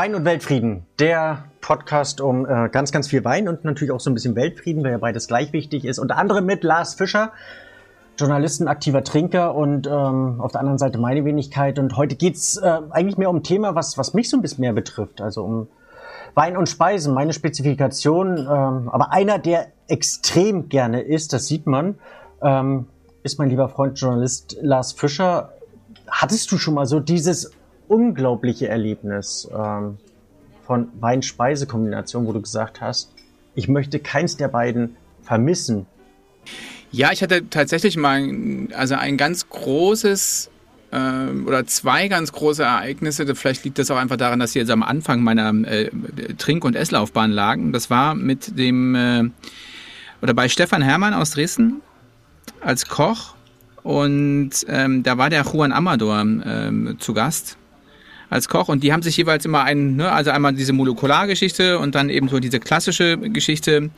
Wein und Weltfrieden, der Podcast um äh, ganz, ganz viel Wein und natürlich auch so ein bisschen Weltfrieden, weil ja beides gleich wichtig ist. Unter anderem mit Lars Fischer, Journalisten, aktiver Trinker und ähm, auf der anderen Seite meine Wenigkeit. Und heute geht's äh, eigentlich mehr um ein Thema, was, was mich so ein bisschen mehr betrifft. Also um Wein und Speisen, meine Spezifikation. Ähm, aber einer, der extrem gerne isst, das sieht man, ähm, ist mein lieber Freund Journalist Lars Fischer. Hattest du schon mal so dieses unglaubliche Erlebnis ähm, von Wein-Speise-Kombination, wo du gesagt hast, ich möchte keins der beiden vermissen? Ja, ich hatte tatsächlich mal also ein ganz großes äh, oder zwei ganz große Ereignisse. Vielleicht liegt das auch einfach daran, dass sie jetzt am Anfang meiner äh, Trink- und Esslaufbahn lagen. Das war mit dem äh, oder bei Stefan Hermann aus Dresden als Koch und ähm, da war der Juan Amador ähm, zu Gast als Koch und die haben sich jeweils immer einen, ne, also einmal diese Molekulargeschichte und dann eben so diese klassische Geschichte.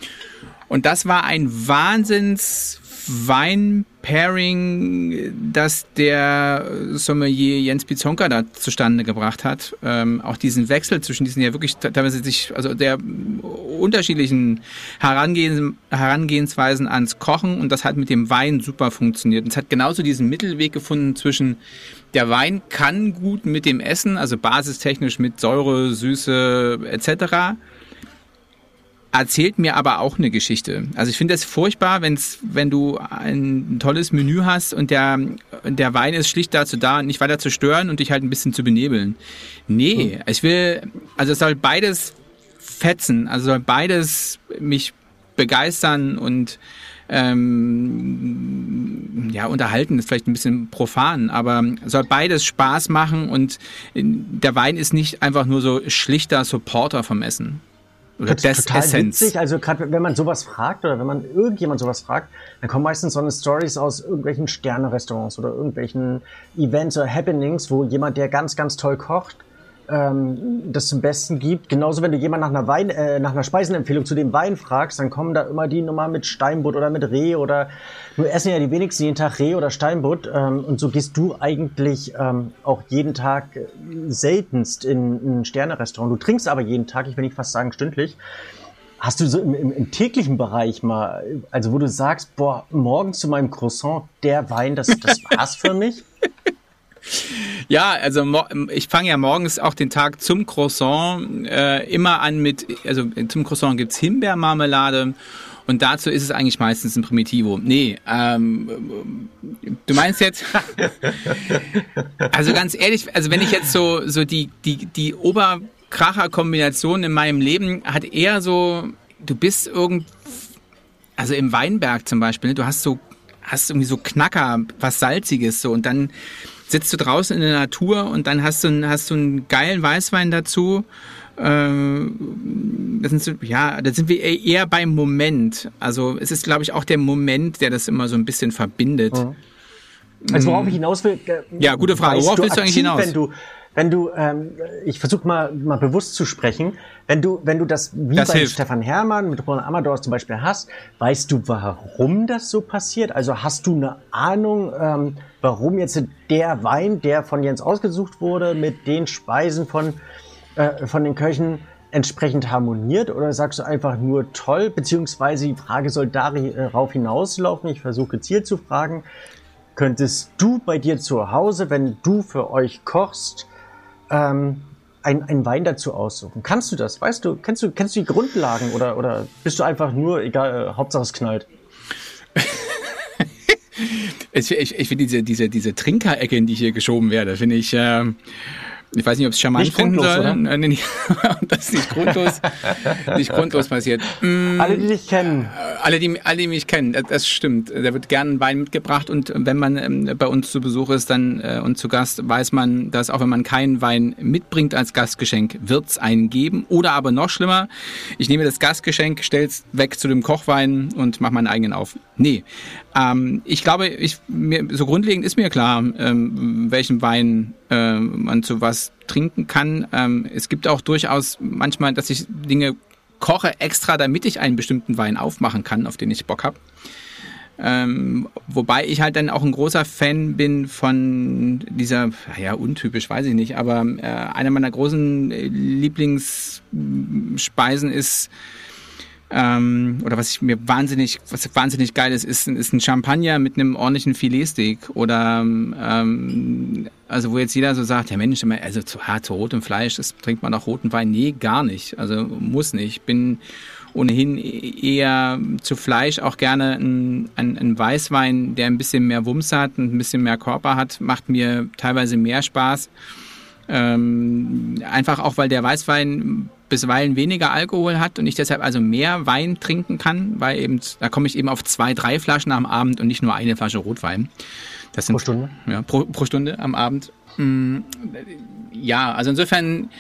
Und das war ein Wahnsinns Wein-Pairing, das der Sommelier Jens Bizonka da zustande gebracht hat. Ähm, auch diesen Wechsel zwischen diesen ja wirklich teilweise sich, also der unterschiedlichen Herangehens, Herangehensweisen ans Kochen und das hat mit dem Wein super funktioniert. Und es hat genauso diesen Mittelweg gefunden zwischen der Wein kann gut mit dem Essen, also basistechnisch mit Säure, Süße etc erzählt mir aber auch eine Geschichte. Also ich finde es furchtbar, wenn's, wenn du ein tolles Menü hast und der, der Wein ist schlicht dazu da, nicht weiter zu stören und dich halt ein bisschen zu benebeln. Nee, hm. ich will, also es soll beides fetzen, also soll beides mich begeistern und ähm, ja, unterhalten ist vielleicht ein bisschen profan, aber soll beides Spaß machen und der Wein ist nicht einfach nur so schlichter Supporter vom Essen. Oder des total Essenz. witzig. Also gerade wenn man sowas fragt oder wenn man irgendjemand sowas fragt, dann kommen meistens so eine Stories aus irgendwelchen Sterne-Restaurants oder irgendwelchen Events oder Happenings, wo jemand, der ganz, ganz toll kocht, ähm, das zum Besten gibt. Genauso, wenn du jemand nach einer Wein, äh, nach einer Speisenempfehlung zu dem Wein fragst, dann kommen da immer die Nummer mit Steinbutt oder mit Reh oder nur essen ja die wenigsten jeden Tag Reh oder Steinbutt. Ähm, und so gehst du eigentlich ähm, auch jeden Tag äh, seltenst in ein Sternerestaurant. Du trinkst aber jeden Tag, ich will nicht fast sagen stündlich. Hast du so im, im, im, täglichen Bereich mal, also wo du sagst, boah, morgens zu meinem Croissant, der Wein, das, das war's für mich? Ja, also ich fange ja morgens auch den Tag zum Croissant äh, immer an mit, also zum Croissant gibt's Himbeermarmelade und dazu ist es eigentlich meistens ein Primitivo. Nee, ähm, du meinst jetzt, also ganz ehrlich, also wenn ich jetzt so, so die, die, die Oberkracher-Kombination in meinem Leben hat eher so, du bist irgend, also im Weinberg zum Beispiel, ne, du hast so, hast irgendwie so Knacker, was Salziges so und dann sitzt du draußen in der Natur und dann hast du, hast du einen geilen Weißwein dazu. Ähm, das sind so, ja, da sind wir eher beim Moment. Also es ist, glaube ich, auch der Moment, der das immer so ein bisschen verbindet. Mhm. Also worauf ich hinaus will. Ja, gute Frage. Worauf willst du eigentlich hinaus? Wenn du, ähm, ich versuche mal, mal bewusst zu sprechen, wenn du, wenn du das wie das bei hilft. Stefan Hermann mit Ronald Amador zum Beispiel hast, weißt du, warum das so passiert? Also hast du eine Ahnung, ähm, warum jetzt der Wein, der von Jens ausgesucht wurde, mit den Speisen von, äh, von den Köchen entsprechend harmoniert? Oder sagst du einfach nur toll? Beziehungsweise die Frage soll darauf hinauslaufen. Ich versuche gezielt zu fragen. Könntest du bei dir zu Hause, wenn du für euch kochst, ähm, ein, ein Wein dazu aussuchen. Kannst du das? Weißt du, kennst du, kennst du die Grundlagen oder, oder bist du einfach nur, egal, äh, Hauptsache es knallt? ich ich, ich finde diese, diese, diese Trinkerecke, in die ich hier geschoben werde, finde ich, äh, ich weiß nicht, ob es charmant nicht finden soll. Oder? Nee, nicht, das ist nicht grundlos, nicht grundlos passiert. Mm, alle, die dich kennen. Alle, die, alle, die mich kennen, das, das stimmt. Da wird gern Wein mitgebracht und wenn man ähm, bei uns zu Besuch ist dann äh, und zu Gast, weiß man, dass auch wenn man keinen Wein mitbringt als Gastgeschenk, wird's einen geben. Oder aber noch schlimmer, ich nehme das Gastgeschenk, stell's weg zu dem Kochwein und mache meinen eigenen auf. Nee, ähm, ich glaube, ich, mir, so grundlegend ist mir klar, ähm, welchen Wein äh, man zu was trinken kann. Ähm, es gibt auch durchaus manchmal, dass ich Dinge koche extra, damit ich einen bestimmten Wein aufmachen kann, auf den ich Bock habe. Ähm, wobei ich halt dann auch ein großer Fan bin von dieser, ja, untypisch, weiß ich nicht, aber äh, einer meiner großen Lieblingsspeisen ist ähm, oder was ich mir wahnsinnig, was wahnsinnig geil ist, ist, ist ein Champagner mit einem ordentlichen Filetsteak oder ähm, also wo jetzt jeder so sagt, ja Mensch, also zu hart zu rotem Fleisch, das trinkt man auch roten Wein. Nee, gar nicht. Also muss nicht. Bin ohnehin eher zu Fleisch auch gerne ein, ein, ein Weißwein, der ein bisschen mehr Wumms hat, ein bisschen mehr Körper hat, macht mir teilweise mehr Spaß. Ähm, einfach auch, weil der Weißwein bisweilen weniger Alkohol hat und ich deshalb also mehr Wein trinken kann, weil eben, da komme ich eben auf zwei, drei Flaschen am Abend und nicht nur eine Flasche Rotwein. Das sind, pro Stunde? Ja, pro, pro Stunde am Abend. Mm, ja, also insofern,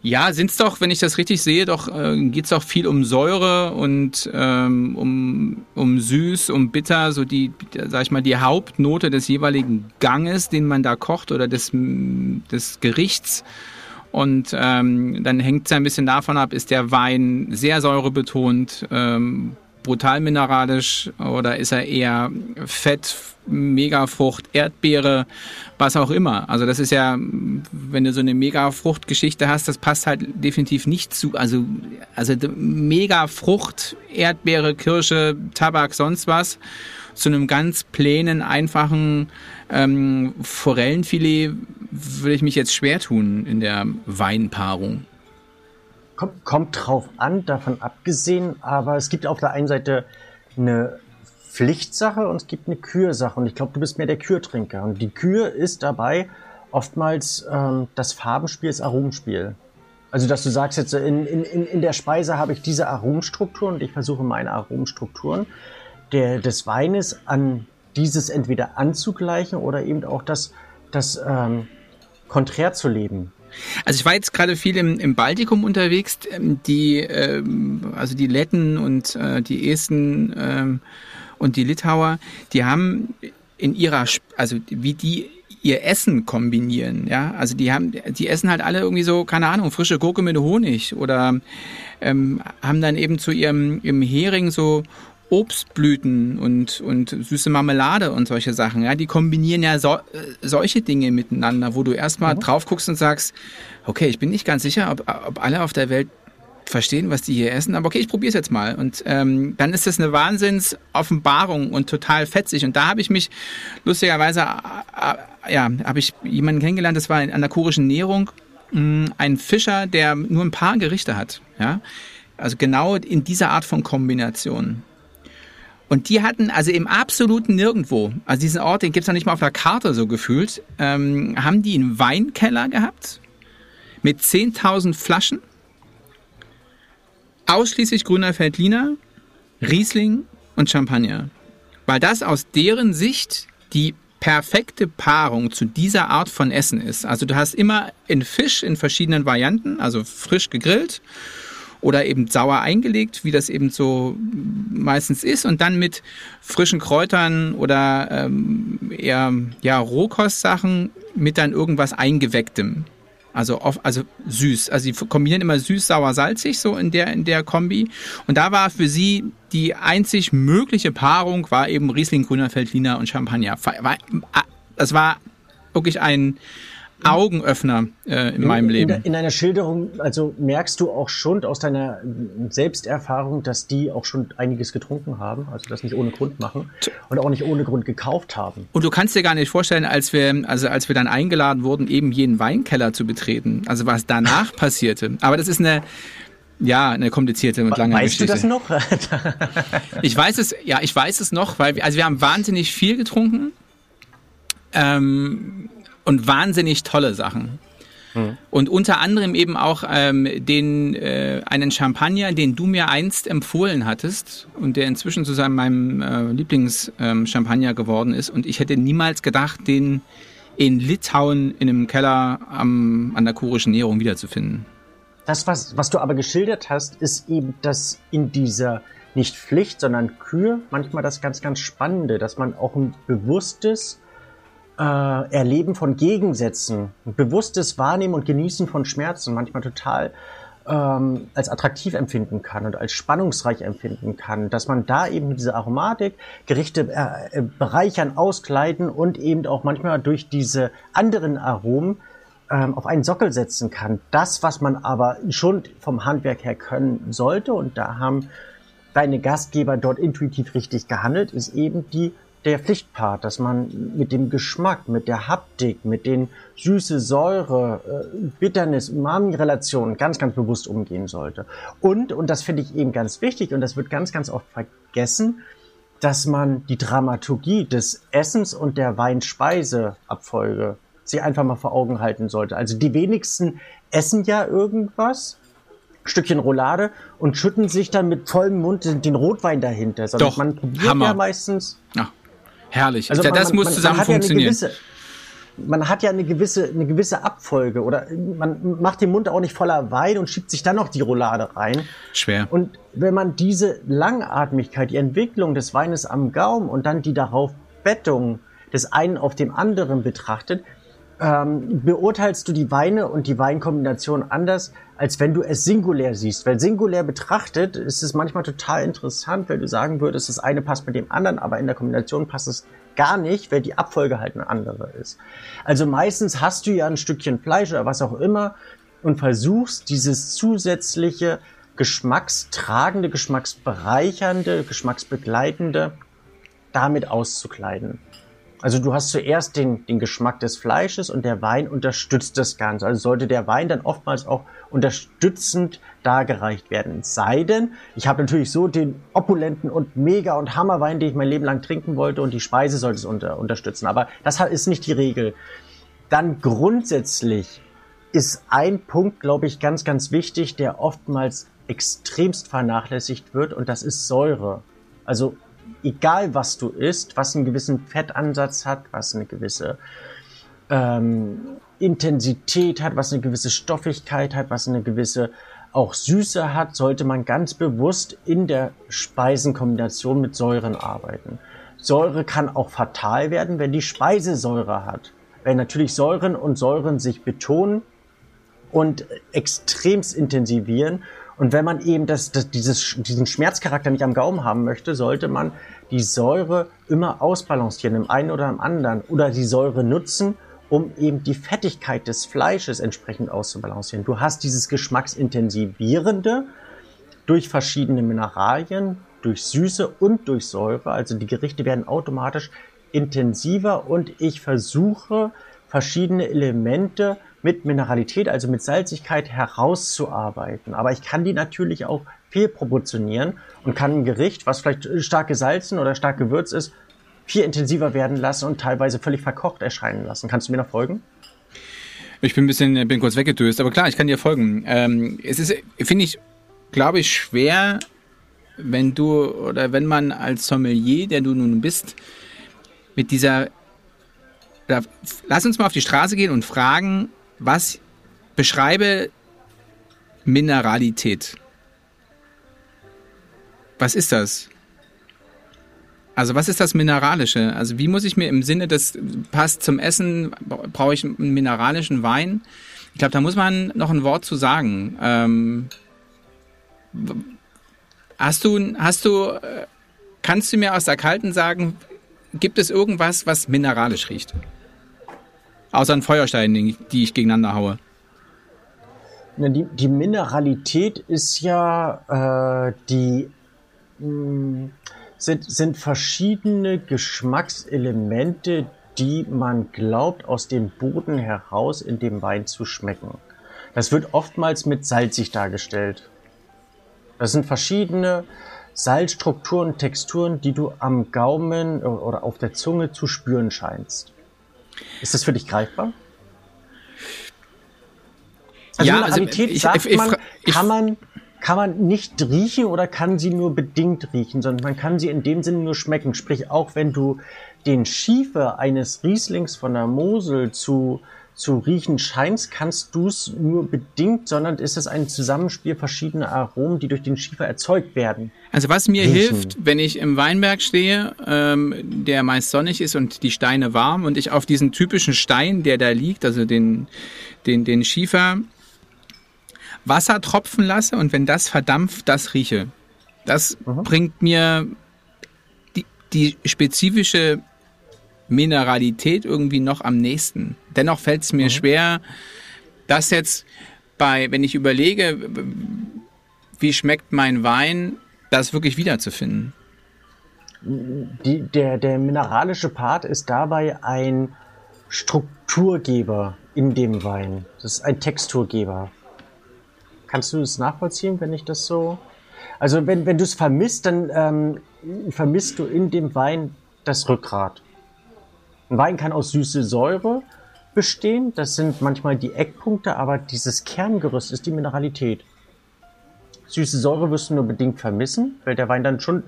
ja, sind es doch, wenn ich das richtig sehe, doch äh, geht es doch viel um Säure und ähm, um, um süß, um bitter, so die, sag ich mal, die Hauptnote des jeweiligen Ganges, den man da kocht oder des, des Gerichts. Und ähm, dann hängt es ein bisschen davon ab, ist der Wein sehr säurebetont, ähm, brutal mineralisch oder ist er eher Fett, Megafrucht, Erdbeere, was auch immer. Also das ist ja, wenn du so eine Megafrucht-Geschichte hast, das passt halt definitiv nicht zu, also, also Megafrucht, Erdbeere, Kirsche, Tabak, sonst was, zu einem ganz plänen, einfachen ähm, Forellenfilet würde ich mich jetzt schwer tun in der Weinpaarung. Kommt, kommt drauf an, davon abgesehen, aber es gibt auf der einen Seite eine Pflichtsache und es gibt eine Kürsache. Und ich glaube, du bist mehr der Kürtrinker. Und die Kür ist dabei oftmals ähm, das Farbenspiel, das Aromenspiel. Also, dass du sagst jetzt, in, in, in der Speise habe ich diese Aromenstrukturen und ich versuche meine Aromenstrukturen der, des Weines an dieses entweder anzugleichen oder eben auch das, das ähm, konträr zu leben. Also ich war jetzt gerade viel im, im Baltikum unterwegs, ähm, die ähm, also die Letten und äh, die Esten ähm, und die Litauer, die haben in ihrer also wie die ihr Essen kombinieren, ja, also die haben die essen halt alle irgendwie so keine Ahnung frische Gurke mit Honig oder ähm, haben dann eben zu ihrem, ihrem Hering so Obstblüten und, und süße Marmelade und solche Sachen, ja, die kombinieren ja so, äh, solche Dinge miteinander, wo du erstmal mhm. drauf guckst und sagst, okay, ich bin nicht ganz sicher, ob, ob alle auf der Welt verstehen, was die hier essen, aber okay, ich probiere es jetzt mal. Und ähm, dann ist das eine Wahnsinnsoffenbarung und total fetzig. Und da habe ich mich lustigerweise, äh, äh, ja, habe ich jemanden kennengelernt, das war an der kurischen Nährung, mh, mm, ein Fischer, der nur ein paar Gerichte hat, ja. Also genau in dieser Art von Kombination. Und die hatten also im absoluten Nirgendwo, also diesen Ort, den gibt's noch nicht mal auf der Karte so gefühlt, ähm, haben die einen Weinkeller gehabt mit 10.000 Flaschen, ausschließlich grüner Feldliner, Riesling und Champagner. Weil das aus deren Sicht die perfekte Paarung zu dieser Art von Essen ist. Also du hast immer in Fisch in verschiedenen Varianten, also frisch gegrillt oder eben sauer eingelegt, wie das eben so meistens ist und dann mit frischen Kräutern oder ähm, eher ja, Rohkostsachen mit dann irgendwas eingewecktem. Also, oft, also süß. Also sie kombinieren immer süß, sauer, salzig so in der in der Kombi. Und da war für sie die einzig mögliche Paarung war eben Riesling, Grüner Feldliner und Champagner. Das war wirklich ein Augenöffner äh, in, in meinem Leben. In, in einer Schilderung, also merkst du auch schon aus deiner Selbsterfahrung, dass die auch schon einiges getrunken haben, also das nicht ohne Grund machen und auch nicht ohne Grund gekauft haben. Und du kannst dir gar nicht vorstellen, als wir, also als wir dann eingeladen wurden, eben jeden Weinkeller zu betreten, also was danach passierte. Aber das ist eine, ja, eine komplizierte und lange weißt Geschichte. Weißt du das noch? ich weiß es, ja, ich weiß es noch, weil wir, also wir haben wahnsinnig viel getrunken. Ähm, und wahnsinnig tolle Sachen. Mhm. Und unter anderem eben auch ähm, den äh, einen Champagner, den du mir einst empfohlen hattest und der inzwischen zu seinem meinem äh, Lieblingschampagner ähm, geworden ist. Und ich hätte niemals gedacht, den in Litauen in einem Keller am, an der kurischen Näherung wiederzufinden. Das, was, was du aber geschildert hast, ist eben das in dieser nicht Pflicht, sondern Kür manchmal das ganz, ganz Spannende, dass man auch ein bewusstes äh, Erleben von Gegensätzen, bewusstes Wahrnehmen und Genießen von Schmerzen, manchmal total ähm, als attraktiv empfinden kann und als spannungsreich empfinden kann, dass man da eben mit dieser Aromatik Gerichte äh, äh, bereichern, auskleiden und eben auch manchmal durch diese anderen Aromen ähm, auf einen Sockel setzen kann. Das, was man aber schon vom Handwerk her können sollte, und da haben deine Gastgeber dort intuitiv richtig gehandelt, ist eben die der Pflichtpart, dass man mit dem Geschmack, mit der Haptik, mit den Süße, Säure, äh, Bitternis, Umami-Relationen ganz, ganz bewusst umgehen sollte. Und, und das finde ich eben ganz wichtig und das wird ganz, ganz oft vergessen, dass man die Dramaturgie des Essens und der Weinspeiseabfolge sich einfach mal vor Augen halten sollte. Also die wenigsten essen ja irgendwas, Stückchen Roulade und schütten sich dann mit vollem Mund den, den Rotwein dahinter. Sondern Doch, man probiert Hammer. ja meistens. Ja. Herrlich. Also ja, das man, muss man, zusammen man funktionieren. Ja man hat ja eine gewisse, eine gewisse Abfolge oder man macht den Mund auch nicht voller Wein und schiebt sich dann noch die Roulade rein. Schwer. Und wenn man diese Langatmigkeit, die Entwicklung des Weines am Gaumen und dann die darauf Bettung des einen auf dem anderen betrachtet, ähm, beurteilst du die Weine und die Weinkombination anders, als wenn du es singulär siehst. Weil singulär betrachtet ist es manchmal total interessant, wenn du sagen würdest, das eine passt mit dem anderen, aber in der Kombination passt es gar nicht, weil die Abfolge halt eine andere ist. Also meistens hast du ja ein Stückchen Fleisch oder was auch immer und versuchst dieses zusätzliche geschmackstragende, geschmacksbereichernde, geschmacksbegleitende damit auszukleiden. Also du hast zuerst den, den Geschmack des Fleisches und der Wein unterstützt das Ganze. Also sollte der Wein dann oftmals auch unterstützend dargereicht werden. Sei denn, ich habe natürlich so den opulenten und mega und Hammerwein, den ich mein Leben lang trinken wollte und die Speise sollte es unter, unterstützen. Aber das ist nicht die Regel. Dann grundsätzlich ist ein Punkt, glaube ich, ganz, ganz wichtig, der oftmals extremst vernachlässigt wird und das ist Säure. Also egal was du isst, was einen gewissen Fettansatz hat, was eine gewisse ähm, Intensität hat, was eine gewisse Stoffigkeit hat, was eine gewisse auch Süße hat, sollte man ganz bewusst in der Speisenkombination mit Säuren arbeiten. Säure kann auch fatal werden, wenn die Speisesäure hat. Wenn natürlich Säuren und Säuren sich betonen und extremst intensivieren und wenn man eben das, das, dieses, diesen Schmerzcharakter nicht am Gaumen haben möchte, sollte man die Säure immer ausbalancieren, im einen oder im anderen. Oder die Säure nutzen, um eben die Fettigkeit des Fleisches entsprechend auszubalancieren. Du hast dieses Geschmacksintensivierende durch verschiedene Mineralien, durch Süße und durch Säure. Also die Gerichte werden automatisch intensiver und ich versuche verschiedene Elemente mit Mineralität, also mit Salzigkeit herauszuarbeiten. Aber ich kann die natürlich auch fehlproportionieren und kann ein Gericht, was vielleicht stark gesalzen oder stark gewürzt ist, viel intensiver werden lassen und teilweise völlig verkocht erscheinen lassen. Kannst du mir noch folgen? Ich bin ein bisschen, bin kurz weggedöst, aber klar, ich kann dir folgen. Ähm, es ist, finde ich, glaube ich, schwer, wenn du oder wenn man als Sommelier, der du nun bist, mit dieser, lass uns mal auf die Straße gehen und fragen, was beschreibe Mineralität. Was ist das? Also was ist das Mineralische? Also wie muss ich mir im Sinne des passt zum Essen, brauche ich einen mineralischen Wein? Ich glaube, da muss man noch ein Wort zu sagen. Ähm, hast du, hast du, äh, kannst du mir aus der Kalten sagen, gibt es irgendwas, was mineralisch riecht? Außer ein Feuerstein, die ich gegeneinander haue. Die, die Mineralität ist ja äh, die mh, hm, sind, sind verschiedene Geschmackselemente, die man glaubt, aus dem Boden heraus in dem Wein zu schmecken. Das wird oftmals mit salzig dargestellt. Das sind verschiedene Salzstrukturen, Texturen, die du am Gaumen oder auf der Zunge zu spüren scheinst. Ist das für dich greifbar? Also ja, Mineralität also ich, sagt ich, man, ich, kann man kann man nicht riechen oder kann sie nur bedingt riechen, sondern man kann sie in dem Sinne nur schmecken. Sprich, auch wenn du den Schiefer eines Rieslings von der Mosel zu zu riechen scheinst, kannst du es nur bedingt, sondern ist es ein Zusammenspiel verschiedener Aromen, die durch den Schiefer erzeugt werden. Also was mir riechen. hilft, wenn ich im Weinberg stehe, ähm, der meist sonnig ist und die Steine warm und ich auf diesen typischen Stein, der da liegt, also den, den, den Schiefer, Wasser tropfen lasse und wenn das verdampft, das rieche. Das mhm. bringt mir die, die spezifische Mineralität irgendwie noch am nächsten. Dennoch fällt es mir mhm. schwer, das jetzt bei, wenn ich überlege, wie schmeckt mein Wein, das wirklich wiederzufinden. Die, der, der mineralische Part ist dabei ein Strukturgeber in dem Wein. Das ist ein Texturgeber. Kannst du es nachvollziehen, wenn ich das so. Also, wenn, wenn du es vermisst, dann ähm, vermisst du in dem Wein das Rückgrat. Ein Wein kann aus süße Säure bestehen. Das sind manchmal die Eckpunkte, aber dieses Kerngerüst ist die Mineralität. Süße Säure wirst du nur bedingt vermissen, weil der Wein dann schon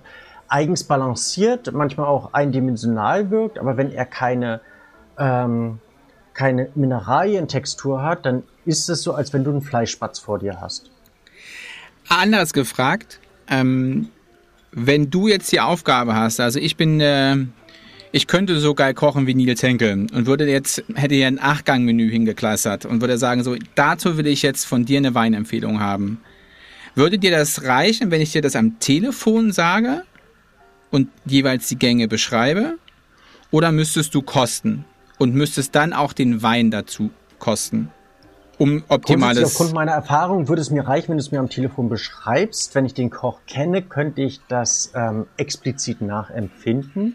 eigens balanciert, manchmal auch eindimensional wirkt, aber wenn er keine, ähm, keine Mineralientextur hat, dann ist es so, als wenn du einen Fleischspatz vor dir hast. Anders gefragt, ähm, wenn du jetzt die Aufgabe hast, also ich bin äh, ich könnte so geil kochen wie Nils Henkel und würde jetzt, hätte hier ein Achtgang-Menü hingeklassert und würde sagen, so, dazu will ich jetzt von dir eine Weinempfehlung haben. Würde dir das reichen, wenn ich dir das am Telefon sage und jeweils die Gänge beschreibe? Oder müsstest du kosten und müsstest dann auch den Wein dazu kosten? Um optimales. Aufgrund meiner Erfahrung würde es mir reichen, wenn du es mir am Telefon beschreibst. Wenn ich den Koch kenne, könnte ich das ähm, explizit nachempfinden.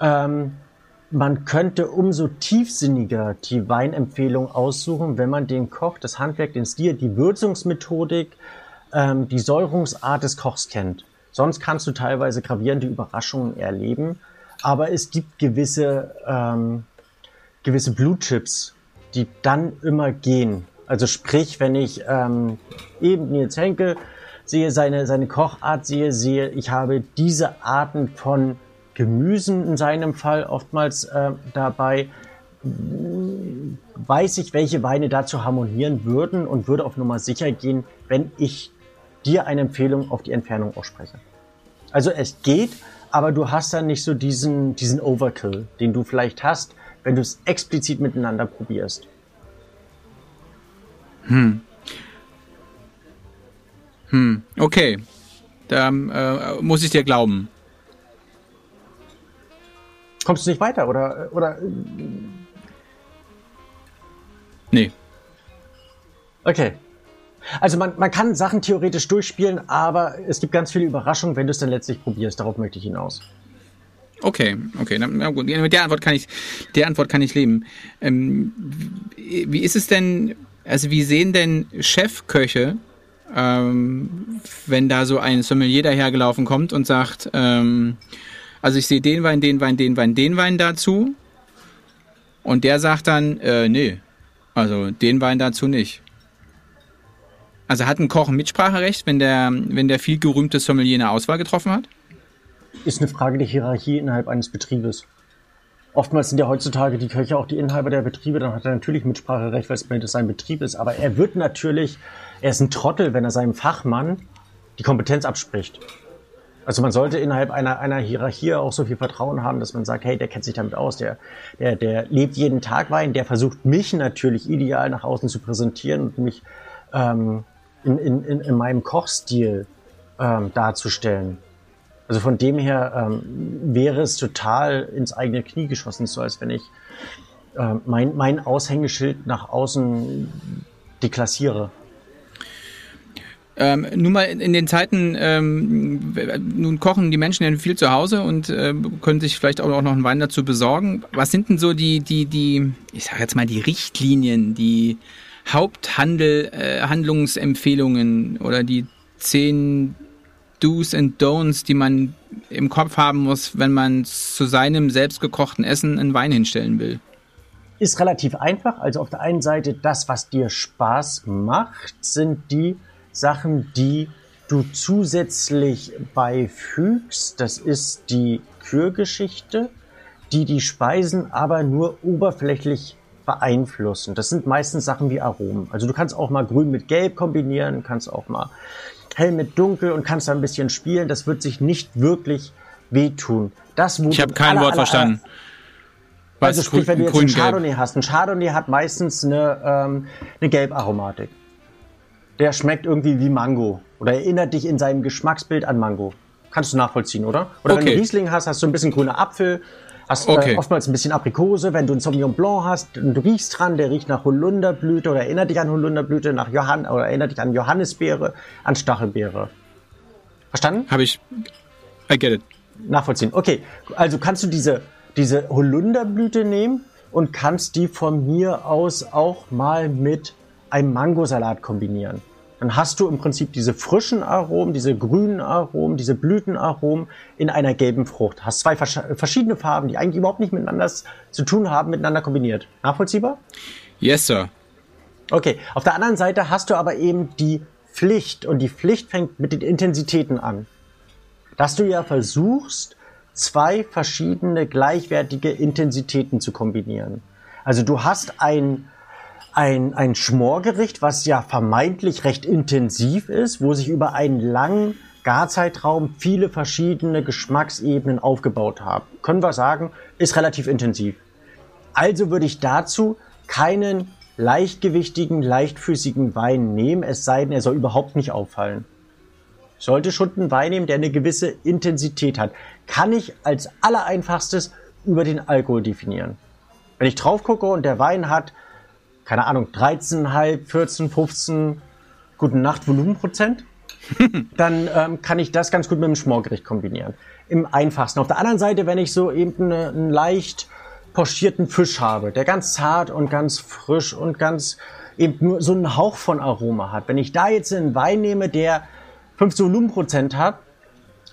Ähm, man könnte umso tiefsinniger die Weinempfehlung aussuchen, wenn man den Koch, das Handwerk, den Stil, die Würzungsmethodik, ähm, die Säurungsart des Kochs kennt. Sonst kannst du teilweise gravierende Überraschungen erleben. Aber es gibt gewisse, ähm, gewisse Blutchips, die dann immer gehen. Also sprich, wenn ich ähm, eben Nils Henke sehe, seine, seine Kochart sehe, sehe, ich habe diese Arten von Gemüsen in seinem Fall oftmals äh, dabei. Weiß ich, welche Weine dazu harmonieren würden und würde auf Nummer sicher gehen, wenn ich dir eine Empfehlung auf die Entfernung ausspreche. Also es geht, aber du hast dann nicht so diesen, diesen Overkill, den du vielleicht hast, wenn du es explizit miteinander probierst. Hm. Hm, okay. Da äh, muss ich dir glauben. Kommst du nicht weiter oder oder? Nee. Okay. Also man, man kann Sachen theoretisch durchspielen, aber es gibt ganz viele Überraschungen, wenn du es dann letztlich probierst. Darauf möchte ich hinaus. Okay, okay, na, gut. Mit der Antwort kann ich, der Antwort kann ich leben. Ähm, wie ist es denn? Also wie sehen denn Chefköche, ähm, wenn da so ein Sommelier dahergelaufen kommt und sagt, ähm, also ich sehe den Wein, den Wein, den Wein, den Wein dazu. Und der sagt dann, äh, nee, also den Wein dazu nicht. Also hat ein Koch ein Mitspracherecht, wenn der, wenn der viel gerühmte Sommelier eine Auswahl getroffen hat? Ist eine Frage der Hierarchie innerhalb eines Betriebes. Oftmals sind ja heutzutage die Köche auch die Inhaber der Betriebe, dann hat er natürlich Mitspracherecht, weil es sein Betrieb ist. Aber er wird natürlich, er ist ein Trottel, wenn er seinem Fachmann die Kompetenz abspricht. Also man sollte innerhalb einer, einer Hierarchie auch so viel Vertrauen haben, dass man sagt, hey, der kennt sich damit aus, der, der, der lebt jeden Tag Wein, der versucht mich natürlich ideal nach außen zu präsentieren und mich ähm, in, in, in, in meinem Kochstil ähm, darzustellen. Also von dem her ähm, wäre es total ins eigene Knie geschossen, so als wenn ich äh, mein, mein Aushängeschild nach außen deklassiere. Ähm, nun mal in den Zeiten, ähm, nun kochen die Menschen ja viel zu Hause und äh, können sich vielleicht auch noch einen Wein dazu besorgen. Was sind denn so die, die, die, ich sage jetzt mal die Richtlinien, die Haupthandel, äh, Handlungsempfehlungen oder die zehn Do's and Don'ts, die man im Kopf haben muss, wenn man zu seinem selbstgekochten Essen einen Wein hinstellen will? Ist relativ einfach. Also auf der einen Seite das, was dir Spaß macht, sind die Sachen, die du zusätzlich beifügst. Das ist die Kürgeschichte, die die Speisen aber nur oberflächlich beeinflussen. Das sind meistens Sachen wie Aromen. Also du kannst auch mal grün mit gelb kombinieren, kannst auch mal hell mit dunkel und kannst da ein bisschen spielen. Das wird sich nicht wirklich wehtun. Das, ich habe kein aller, Wort aller, verstanden. Also sprich, wenn du jetzt einen Chardonnay hast. Ein Chardonnay hat meistens eine, ähm, eine Gelbaromatik. Der schmeckt irgendwie wie Mango oder erinnert dich in seinem Geschmacksbild an Mango. Kannst du nachvollziehen, oder? Oder okay. wenn du Riesling hast, hast du ein bisschen grüner Apfel, hast äh, okay. äh, oftmals ein bisschen Aprikose. Wenn du einen Sauvignon Blanc hast und du riechst dran, der riecht nach Holunderblüte oder erinnert dich an Holunderblüte, nach Johann oder erinnert dich an Johannisbeere, an Stachelbeere. Verstanden? Habe ich. I get it. Nachvollziehen. Okay, also kannst du diese, diese Holunderblüte nehmen und kannst die von mir aus auch mal mit einem Mangosalat kombinieren. Dann hast du im Prinzip diese frischen Aromen, diese grünen Aromen, diese Blütenaromen in einer gelben Frucht. Hast zwei verschiedene Farben, die eigentlich überhaupt nicht miteinander zu tun haben, miteinander kombiniert. Nachvollziehbar? Yes, sir. Okay, auf der anderen Seite hast du aber eben die Pflicht und die Pflicht fängt mit den Intensitäten an. Dass du ja versuchst, zwei verschiedene gleichwertige Intensitäten zu kombinieren. Also du hast ein ein, ein Schmorgericht, was ja vermeintlich recht intensiv ist, wo sich über einen langen Garzeitraum viele verschiedene Geschmacksebenen aufgebaut haben. Können wir sagen, ist relativ intensiv. Also würde ich dazu keinen leichtgewichtigen, leichtfüßigen Wein nehmen, es sei denn, er soll überhaupt nicht auffallen. Ich sollte schon einen Wein nehmen, der eine gewisse Intensität hat. Kann ich als allereinfachstes über den Alkohol definieren. Wenn ich drauf gucke und der Wein hat keine Ahnung, 13,5, 14, 15 guten Nacht Volumenprozent, dann ähm, kann ich das ganz gut mit dem Schmorgericht kombinieren. Im einfachsten. Auf der anderen Seite, wenn ich so eben eine, einen leicht pochierten Fisch habe, der ganz zart und ganz frisch und ganz eben nur so einen Hauch von Aroma hat. Wenn ich da jetzt einen Wein nehme, der 15 Volumenprozent hat,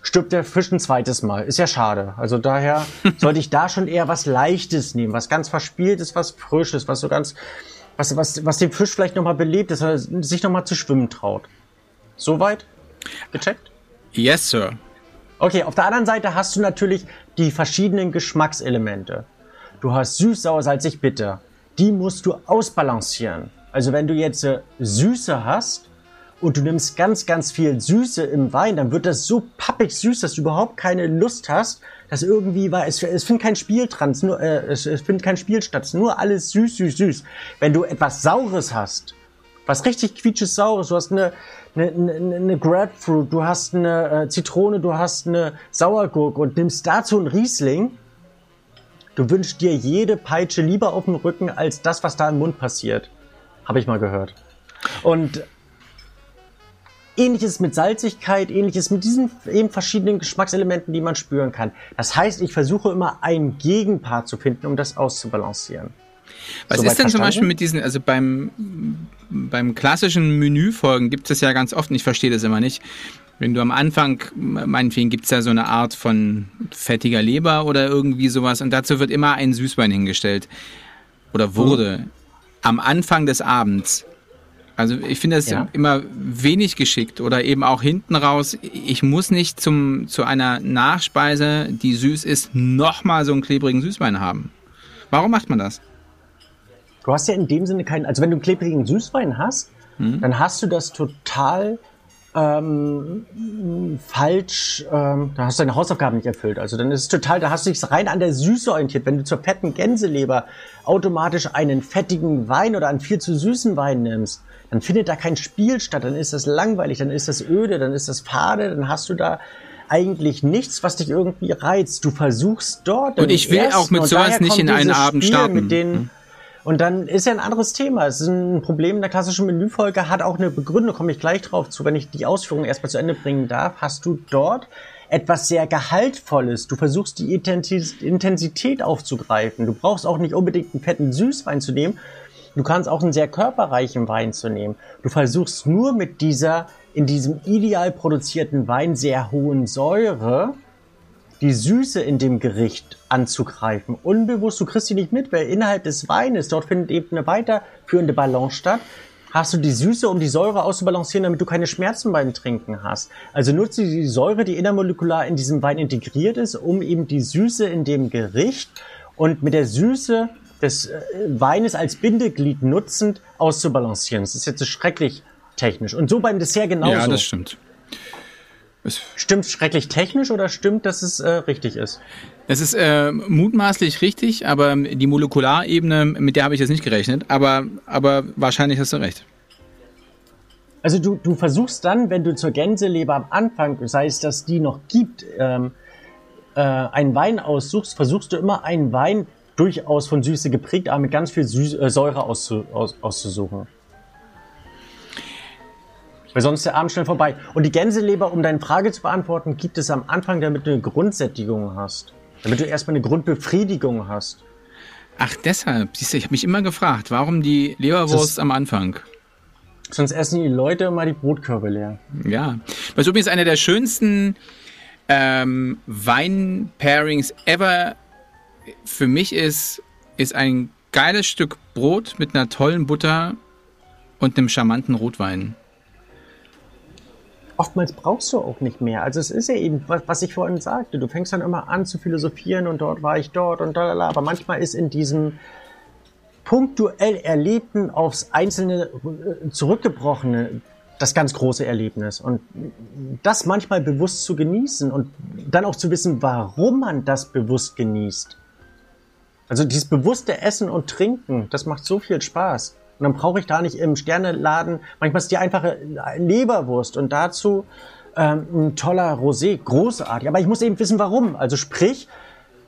stirbt der Fisch ein zweites Mal. Ist ja schade. Also daher sollte ich da schon eher was Leichtes nehmen, was ganz verspieltes, was Frisches, was so ganz was, was, was den Fisch vielleicht nochmal belebt, dass er sich nochmal zu schwimmen traut. Soweit? Gecheckt? Yes, Sir. Okay, auf der anderen Seite hast du natürlich die verschiedenen Geschmackselemente. Du hast süß, sauer, salzig, bitter. Die musst du ausbalancieren. Also wenn du jetzt äh, Süße hast und du nimmst ganz, ganz viel Süße im Wein, dann wird das so pappig süß, dass du überhaupt keine Lust hast, das irgendwie war, es, es findet kein Spiel dran, es, nur, äh, es, es findet kein Spiel statt, es ist nur alles süß, süß, süß. Wenn du etwas Saures hast, was richtig quietsches Saures, du hast eine, eine, eine, eine Grapefruit, du hast eine äh, Zitrone, du hast eine Sauergurke und nimmst dazu ein Riesling, du wünschst dir jede Peitsche lieber auf dem Rücken als das, was da im Mund passiert. Habe ich mal gehört. Und Ähnliches mit Salzigkeit, ähnliches mit diesen eben verschiedenen Geschmackselementen, die man spüren kann. Das heißt, ich versuche immer einen Gegenpart zu finden, um das auszubalancieren. Was so ist denn verstanden? zum Beispiel mit diesen, also beim, beim klassischen Menüfolgen gibt es das ja ganz oft, ich verstehe das immer nicht. Wenn du am Anfang, meinetwegen gibt es ja so eine Art von fettiger Leber oder irgendwie sowas, und dazu wird immer ein Süßwein hingestellt. Oder wurde. Mhm. Am Anfang des Abends also ich finde das ja. immer wenig geschickt oder eben auch hinten raus. Ich muss nicht zum, zu einer Nachspeise, die süß ist, nochmal so einen klebrigen Süßwein haben. Warum macht man das? Du hast ja in dem Sinne keinen, also wenn du einen klebrigen Süßwein hast, hm? dann hast du das total ähm, falsch, ähm, da hast du deine Hausaufgaben nicht erfüllt. Also dann ist es total, da hast du dich rein an der Süße orientiert. Wenn du zur fetten Gänseleber automatisch einen fettigen Wein oder einen viel zu süßen Wein nimmst, dann findet da kein Spiel statt, dann ist das langweilig, dann ist das öde, dann ist das fade, dann hast du da eigentlich nichts, was dich irgendwie reizt. Du versuchst dort. Und ich will auch mit sowas nicht in einen Abend starten. Mit den, hm. Und dann ist ja ein anderes Thema. Es ist ein Problem der klassischen Menüfolge, hat auch eine Begründung, komme ich gleich drauf zu, wenn ich die Ausführung erstmal zu Ende bringen darf. Hast du dort etwas sehr Gehaltvolles. Du versuchst die Intensität aufzugreifen. Du brauchst auch nicht unbedingt einen fetten Süßwein zu nehmen, Du kannst auch einen sehr körperreichen Wein zu nehmen. Du versuchst nur mit dieser, in diesem ideal produzierten Wein sehr hohen Säure, die Süße in dem Gericht anzugreifen. Unbewusst, du kriegst sie nicht mit, weil innerhalb des Weines, dort findet eben eine weiterführende Balance statt, hast du die Süße, um die Säure auszubalancieren, damit du keine Schmerzen beim Trinken hast. Also nutze die Säure, die innermolekular in diesem Wein integriert ist, um eben die Süße in dem Gericht und mit der Süße des äh, Weines als Bindeglied nutzend auszubalancieren. Das ist jetzt schrecklich technisch. Und so beim Dessert genauso. Ja, das stimmt. Stimmt schrecklich technisch oder stimmt, dass es äh, richtig ist? Es ist äh, mutmaßlich richtig, aber die Molekularebene, mit der habe ich jetzt nicht gerechnet, aber, aber wahrscheinlich hast du recht. Also du, du versuchst dann, wenn du zur Gänseleber am Anfang, sei es, dass die noch gibt, ähm, äh, einen Wein aussuchst, versuchst du immer einen Wein durchaus von Süße geprägt, aber mit ganz viel Süß äh, Säure auszu aus auszusuchen. Weil sonst ist der Abend schnell vorbei. Und die Gänseleber, um deine Frage zu beantworten, gibt es am Anfang, damit du eine Grundsättigung hast. Damit du erstmal eine Grundbefriedigung hast. Ach, deshalb. Siehst du, ich habe mich immer gefragt, warum die Leberwurst am Anfang? Sonst essen die Leute immer die Brotkörbe leer. Ja. Was übrigens einer der schönsten ähm, Wein-Pairings ever für mich ist, ist ein geiles Stück Brot mit einer tollen Butter und einem charmanten Rotwein. Oftmals brauchst du auch nicht mehr. Also es ist ja eben, was, was ich vorhin sagte, du fängst dann immer an zu philosophieren und dort war ich dort und da, aber manchmal ist in diesem punktuell Erlebten aufs Einzelne äh, zurückgebrochene das ganz große Erlebnis. Und das manchmal bewusst zu genießen und dann auch zu wissen, warum man das bewusst genießt. Also dieses bewusste Essen und Trinken, das macht so viel Spaß. Und dann brauche ich da nicht im Sterneladen, manchmal ist die einfache Leberwurst und dazu ähm, ein toller Rosé, großartig. Aber ich muss eben wissen, warum. Also sprich,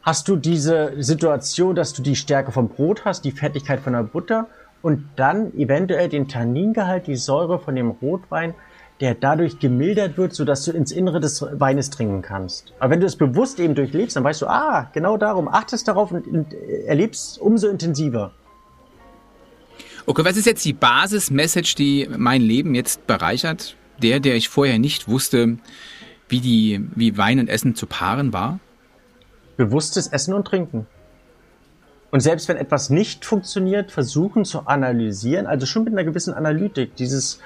hast du diese Situation, dass du die Stärke vom Brot hast, die Fettigkeit von der Butter und dann eventuell den Tanningehalt, die Säure von dem Rotwein, der dadurch gemildert wird, sodass du ins Innere des Weines trinken kannst. Aber wenn du es bewusst eben durchlebst, dann weißt du, ah, genau darum, achtest darauf und, und erlebst umso intensiver. Okay, was ist jetzt die Basis-Message, die mein Leben jetzt bereichert? Der, der ich vorher nicht wusste, wie die, wie Wein und Essen zu paaren war? Bewusstes Essen und Trinken. Und selbst wenn etwas nicht funktioniert, versuchen zu analysieren, also schon mit einer gewissen Analytik, dieses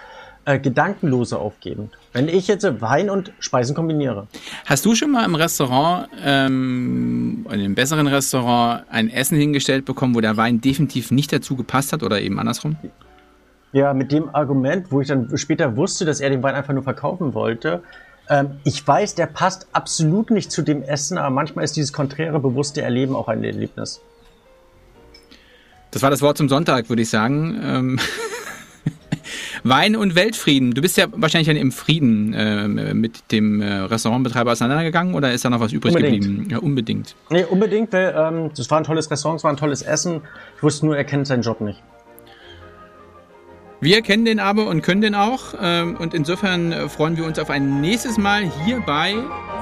äh, gedankenlose Aufgeben. Wenn ich jetzt Wein und Speisen kombiniere. Hast du schon mal im Restaurant, ähm, in einem besseren Restaurant, ein Essen hingestellt bekommen, wo der Wein definitiv nicht dazu gepasst hat oder eben andersrum? Ja, mit dem Argument, wo ich dann später wusste, dass er den Wein einfach nur verkaufen wollte. Ähm, ich weiß, der passt absolut nicht zu dem Essen, aber manchmal ist dieses konträre bewusste Erleben auch ein Erlebnis. Das war das Wort zum Sonntag, würde ich sagen. Ähm Wein und Weltfrieden. Du bist ja wahrscheinlich im Frieden äh, mit dem äh, Restaurantbetreiber auseinandergegangen oder ist da noch was übrig unbedingt. geblieben? Ja, unbedingt. Nee, unbedingt, weil ähm, das war ein tolles Restaurant, es war ein tolles Essen. Ich wusste nur, er kennt seinen Job nicht. Wir kennen den aber und können den auch. Ähm, und insofern äh, freuen wir uns auf ein nächstes Mal hier bei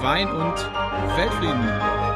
Wein und Weltfrieden.